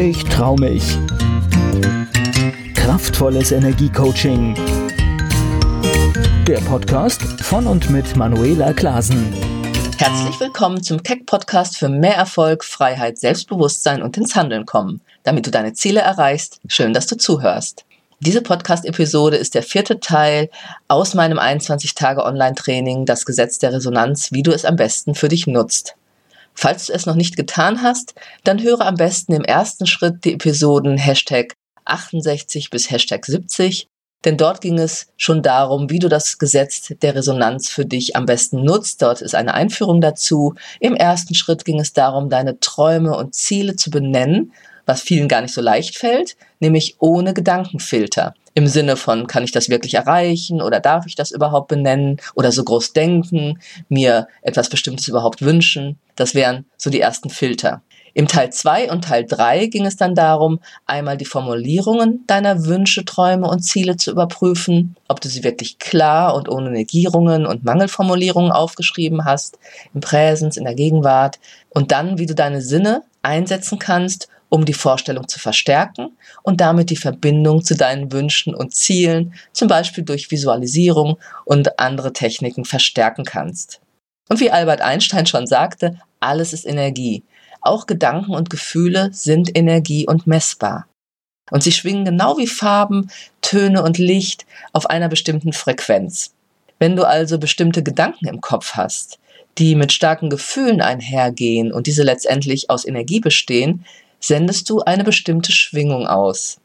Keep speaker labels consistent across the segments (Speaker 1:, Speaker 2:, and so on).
Speaker 1: Ich trau mich. Kraftvolles Energiecoaching. Der Podcast von und mit Manuela Klasen.
Speaker 2: Herzlich willkommen zum Keck Podcast für mehr Erfolg, Freiheit, Selbstbewusstsein und ins Handeln kommen. Damit du deine Ziele erreichst, schön, dass du zuhörst. Diese Podcast-Episode ist der vierte Teil aus meinem 21-Tage-Online-Training Das Gesetz der Resonanz, wie du es am besten für dich nutzt. Falls du es noch nicht getan hast, dann höre am besten im ersten Schritt die Episoden Hashtag 68 bis Hashtag 70, denn dort ging es schon darum, wie du das Gesetz der Resonanz für dich am besten nutzt. Dort ist eine Einführung dazu. Im ersten Schritt ging es darum, deine Träume und Ziele zu benennen was vielen gar nicht so leicht fällt, nämlich ohne Gedankenfilter. Im Sinne von, kann ich das wirklich erreichen oder darf ich das überhaupt benennen oder so groß denken, mir etwas Bestimmtes überhaupt wünschen. Das wären so die ersten Filter. Im Teil 2 und Teil 3 ging es dann darum, einmal die Formulierungen deiner Wünsche, Träume und Ziele zu überprüfen, ob du sie wirklich klar und ohne Negierungen und Mangelformulierungen aufgeschrieben hast, im Präsens, in der Gegenwart, und dann, wie du deine Sinne einsetzen kannst, um die Vorstellung zu verstärken und damit die Verbindung zu deinen Wünschen und Zielen, zum Beispiel durch Visualisierung und andere Techniken verstärken kannst. Und wie Albert Einstein schon sagte, alles ist Energie. Auch Gedanken und Gefühle sind Energie und messbar. Und sie schwingen genau wie Farben, Töne und Licht auf einer bestimmten Frequenz. Wenn du also bestimmte Gedanken im Kopf hast, die mit starken Gefühlen einhergehen und diese letztendlich aus Energie bestehen, sendest du eine bestimmte Schwingung aus.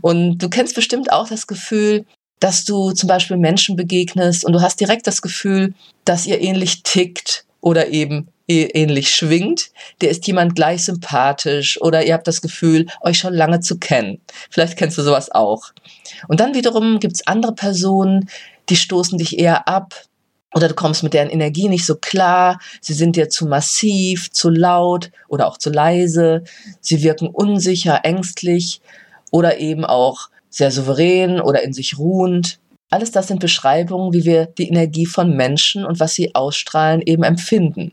Speaker 2: Und du kennst bestimmt auch das Gefühl, dass du zum Beispiel Menschen begegnest und du hast direkt das Gefühl, dass ihr ähnlich tickt oder eben ähnlich schwingt, der ist jemand gleich sympathisch oder ihr habt das Gefühl, euch schon lange zu kennen. Vielleicht kennst du sowas auch. Und dann wiederum gibt's andere Personen, die stoßen dich eher ab, oder du kommst mit deren Energie nicht so klar, sie sind dir zu massiv, zu laut oder auch zu leise, sie wirken unsicher, ängstlich oder eben auch sehr souverän oder in sich ruhend. Alles das sind Beschreibungen, wie wir die Energie von Menschen und was sie ausstrahlen eben empfinden.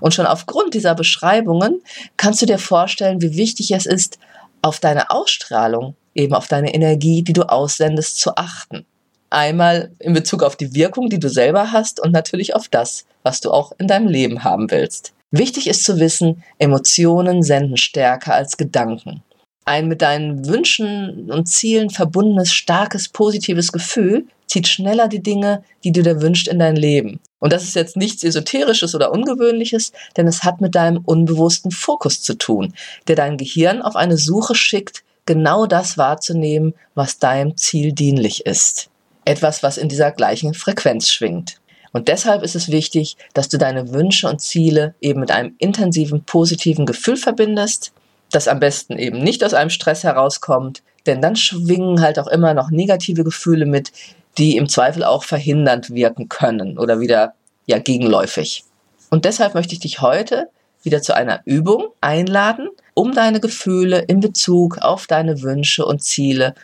Speaker 2: Und schon aufgrund dieser Beschreibungen kannst du dir vorstellen, wie wichtig es ist, auf deine Ausstrahlung, eben auf deine Energie, die du aussendest, zu achten. Einmal in Bezug auf die Wirkung, die du selber hast und natürlich auf das, was du auch in deinem Leben haben willst. Wichtig ist zu wissen, Emotionen senden stärker als Gedanken. Ein mit deinen Wünschen und Zielen verbundenes, starkes, positives Gefühl zieht schneller die Dinge, die du dir wünschst, in dein Leben. Und das ist jetzt nichts Esoterisches oder Ungewöhnliches, denn es hat mit deinem unbewussten Fokus zu tun, der dein Gehirn auf eine Suche schickt, genau das wahrzunehmen, was deinem Ziel dienlich ist etwas, was in dieser gleichen Frequenz schwingt. Und deshalb ist es wichtig, dass du deine Wünsche und Ziele eben mit einem intensiven, positiven Gefühl verbindest, das am besten eben nicht aus einem Stress herauskommt, denn dann schwingen halt auch immer noch negative Gefühle mit, die im Zweifel auch verhindernd wirken können oder wieder ja gegenläufig. Und deshalb möchte ich dich heute wieder zu einer Übung einladen, um deine Gefühle in Bezug auf deine Wünsche und Ziele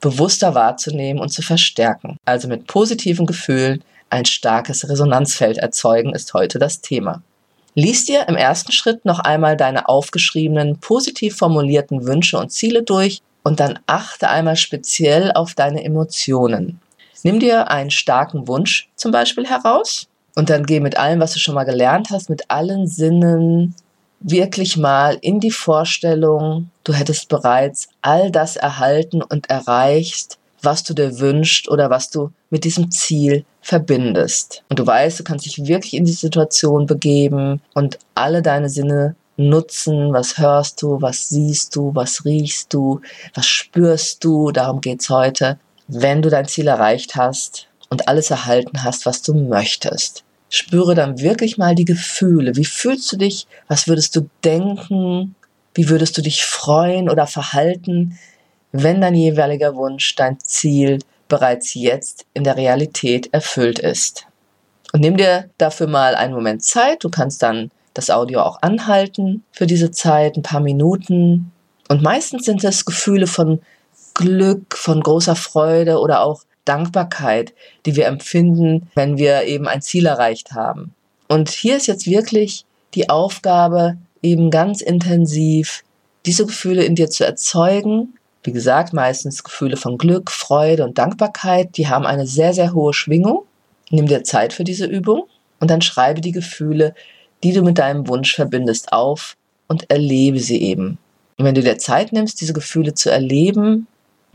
Speaker 2: bewusster wahrzunehmen und zu verstärken. Also mit positiven Gefühlen ein starkes Resonanzfeld erzeugen ist heute das Thema. Lies dir im ersten Schritt noch einmal deine aufgeschriebenen, positiv formulierten Wünsche und Ziele durch und dann achte einmal speziell auf deine Emotionen. Nimm dir einen starken Wunsch zum Beispiel heraus und dann geh mit allem, was du schon mal gelernt hast, mit allen Sinnen wirklich mal in die Vorstellung, du hättest bereits all das erhalten und erreicht, was du dir wünschst oder was du mit diesem Ziel verbindest. Und du weißt, du kannst dich wirklich in die Situation begeben und alle deine Sinne nutzen. Was hörst du, was siehst du, was riechst du, was spürst du? Darum geht's heute. Wenn du dein Ziel erreicht hast und alles erhalten hast, was du möchtest, spüre dann wirklich mal die Gefühle. Wie fühlst du dich? Was würdest du denken? Wie würdest du dich freuen oder verhalten, wenn dein jeweiliger Wunsch, dein Ziel bereits jetzt in der Realität erfüllt ist? Und nimm dir dafür mal einen Moment Zeit. Du kannst dann das Audio auch anhalten für diese Zeit, ein paar Minuten. Und meistens sind es Gefühle von Glück, von großer Freude oder auch Dankbarkeit, die wir empfinden, wenn wir eben ein Ziel erreicht haben. Und hier ist jetzt wirklich die Aufgabe, eben ganz intensiv diese Gefühle in dir zu erzeugen. Wie gesagt, meistens Gefühle von Glück, Freude und Dankbarkeit, die haben eine sehr, sehr hohe Schwingung. Nimm dir Zeit für diese Übung und dann schreibe die Gefühle, die du mit deinem Wunsch verbindest, auf und erlebe sie eben. Und wenn du dir Zeit nimmst, diese Gefühle zu erleben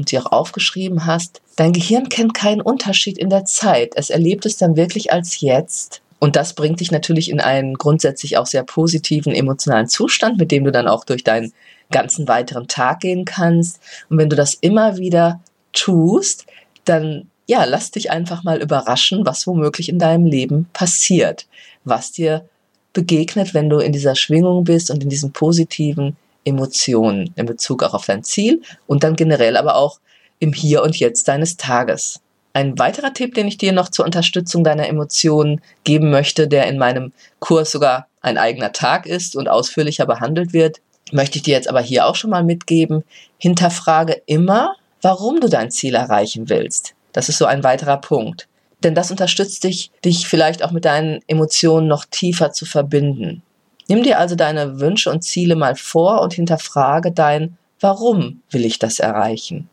Speaker 2: und sie auch aufgeschrieben hast, dein Gehirn kennt keinen Unterschied in der Zeit. Es erlebt es dann wirklich als jetzt. Und das bringt dich natürlich in einen grundsätzlich auch sehr positiven emotionalen Zustand, mit dem du dann auch durch deinen ganzen weiteren Tag gehen kannst. Und wenn du das immer wieder tust, dann ja, lass dich einfach mal überraschen, was womöglich in deinem Leben passiert, was dir begegnet, wenn du in dieser Schwingung bist und in diesen positiven Emotionen in Bezug auch auf dein Ziel und dann generell aber auch im Hier und Jetzt deines Tages. Ein weiterer Tipp, den ich dir noch zur Unterstützung deiner Emotionen geben möchte, der in meinem Kurs sogar ein eigener Tag ist und ausführlicher behandelt wird, möchte ich dir jetzt aber hier auch schon mal mitgeben. Hinterfrage immer, warum du dein Ziel erreichen willst. Das ist so ein weiterer Punkt. Denn das unterstützt dich, dich vielleicht auch mit deinen Emotionen noch tiefer zu verbinden. Nimm dir also deine Wünsche und Ziele mal vor und hinterfrage dein, warum will ich das erreichen?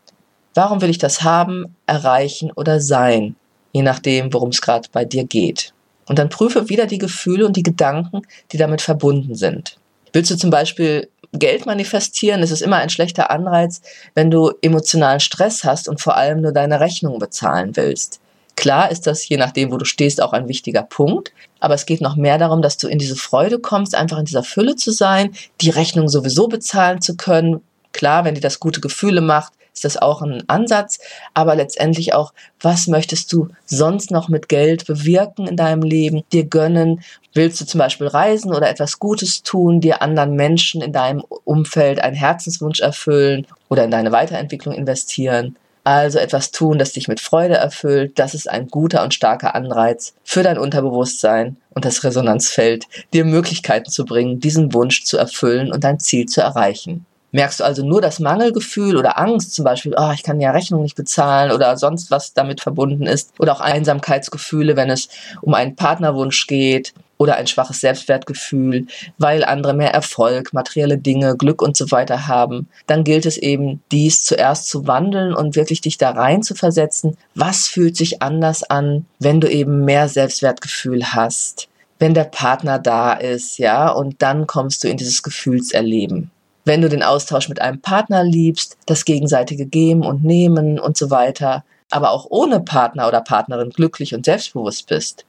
Speaker 2: Warum will ich das haben, erreichen oder sein? Je nachdem, worum es gerade bei dir geht. Und dann prüfe wieder die Gefühle und die Gedanken, die damit verbunden sind. Willst du zum Beispiel Geld manifestieren, ist es immer ein schlechter Anreiz, wenn du emotionalen Stress hast und vor allem nur deine Rechnung bezahlen willst. Klar ist das, je nachdem, wo du stehst, auch ein wichtiger Punkt. Aber es geht noch mehr darum, dass du in diese Freude kommst, einfach in dieser Fülle zu sein, die Rechnung sowieso bezahlen zu können. Klar, wenn dir das gute Gefühle macht, ist das auch ein Ansatz. Aber letztendlich auch, was möchtest du sonst noch mit Geld bewirken in deinem Leben, dir gönnen? Willst du zum Beispiel reisen oder etwas Gutes tun, dir anderen Menschen in deinem Umfeld einen Herzenswunsch erfüllen oder in deine Weiterentwicklung investieren? Also etwas tun, das dich mit Freude erfüllt, das ist ein guter und starker Anreiz für dein Unterbewusstsein und das Resonanzfeld, dir Möglichkeiten zu bringen, diesen Wunsch zu erfüllen und dein Ziel zu erreichen. Merkst du also nur das Mangelgefühl oder Angst, zum Beispiel, oh, ich kann ja Rechnung nicht bezahlen oder sonst was damit verbunden ist, oder auch Einsamkeitsgefühle, wenn es um einen Partnerwunsch geht oder ein schwaches Selbstwertgefühl, weil andere mehr Erfolg, materielle Dinge, Glück und so weiter haben, dann gilt es eben, dies zuerst zu wandeln und wirklich dich da rein zu versetzen. Was fühlt sich anders an, wenn du eben mehr Selbstwertgefühl hast? Wenn der Partner da ist, ja, und dann kommst du in dieses Gefühlserleben wenn du den Austausch mit einem Partner liebst, das gegenseitige Geben und Nehmen und so weiter, aber auch ohne Partner oder Partnerin glücklich und selbstbewusst bist,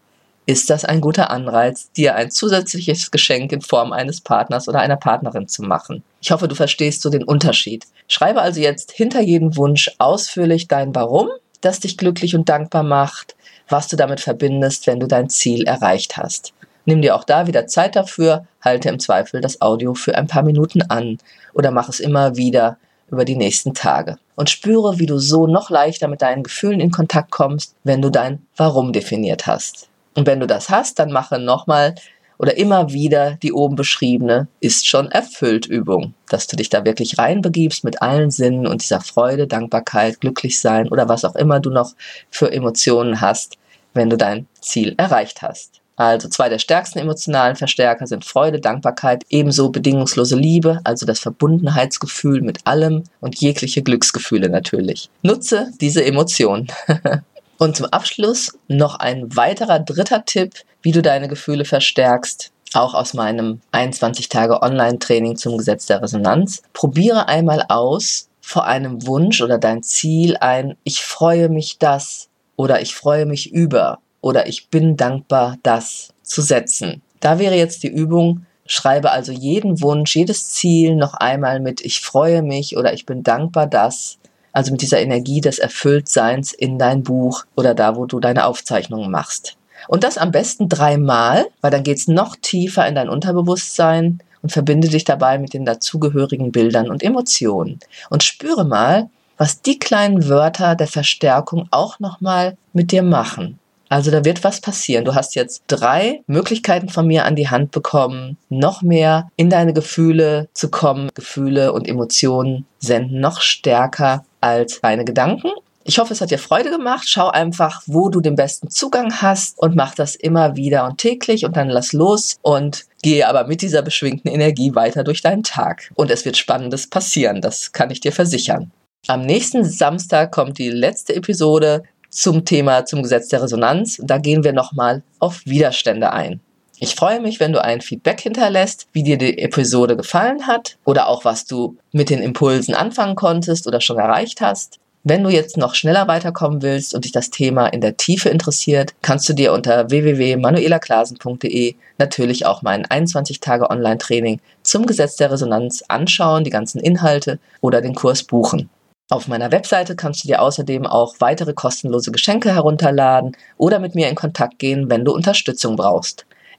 Speaker 2: ist das ein guter Anreiz, dir ein zusätzliches Geschenk in Form eines Partners oder einer Partnerin zu machen. Ich hoffe, du verstehst so den Unterschied. Schreibe also jetzt hinter jedem Wunsch ausführlich dein Warum, das dich glücklich und dankbar macht, was du damit verbindest, wenn du dein Ziel erreicht hast. Nimm dir auch da wieder Zeit dafür, halte im Zweifel das Audio für ein paar Minuten an oder mach es immer wieder über die nächsten Tage. Und spüre, wie du so noch leichter mit deinen Gefühlen in Kontakt kommst, wenn du dein Warum definiert hast. Und wenn du das hast, dann mache nochmal oder immer wieder die oben beschriebene ist schon erfüllt Übung, dass du dich da wirklich reinbegibst mit allen Sinnen und dieser Freude, Dankbarkeit, Glücklichsein oder was auch immer du noch für Emotionen hast, wenn du dein Ziel erreicht hast. Also zwei der stärksten emotionalen Verstärker sind Freude, Dankbarkeit, ebenso bedingungslose Liebe, also das Verbundenheitsgefühl mit allem und jegliche Glücksgefühle natürlich. Nutze diese Emotionen. und zum Abschluss noch ein weiterer dritter Tipp, wie du deine Gefühle verstärkst auch aus meinem 21 Tage Online-Training zum Gesetz der Resonanz. Probiere einmal aus, vor einem Wunsch oder dein Ziel ein Ich freue mich das oder ich freue mich über oder ich bin dankbar, das zu setzen. Da wäre jetzt die Übung, schreibe also jeden Wunsch, jedes Ziel noch einmal mit ich freue mich oder ich bin dankbar, das, also mit dieser Energie des Erfülltseins in dein Buch oder da, wo du deine Aufzeichnungen machst. Und das am besten dreimal, weil dann geht's noch tiefer in dein Unterbewusstsein und verbinde dich dabei mit den dazugehörigen Bildern und Emotionen. Und spüre mal, was die kleinen Wörter der Verstärkung auch nochmal mit dir machen. Also da wird was passieren. Du hast jetzt drei Möglichkeiten von mir an die Hand bekommen, noch mehr in deine Gefühle zu kommen. Gefühle und Emotionen senden noch stärker als deine Gedanken. Ich hoffe, es hat dir Freude gemacht. Schau einfach, wo du den besten Zugang hast und mach das immer wieder und täglich und dann lass los und gehe aber mit dieser beschwingten Energie weiter durch deinen Tag. Und es wird Spannendes passieren, das kann ich dir versichern. Am nächsten Samstag kommt die letzte Episode zum Thema zum Gesetz der Resonanz. Da gehen wir nochmal auf Widerstände ein. Ich freue mich, wenn du ein Feedback hinterlässt, wie dir die Episode gefallen hat oder auch was du mit den Impulsen anfangen konntest oder schon erreicht hast. Wenn du jetzt noch schneller weiterkommen willst und dich das Thema in der Tiefe interessiert, kannst du dir unter www.manuelaklasen.de natürlich auch mein 21 Tage Online-Training zum Gesetz der Resonanz anschauen, die ganzen Inhalte oder den Kurs buchen. Auf meiner Webseite kannst du dir außerdem auch weitere kostenlose Geschenke herunterladen oder mit mir in Kontakt gehen, wenn du Unterstützung brauchst.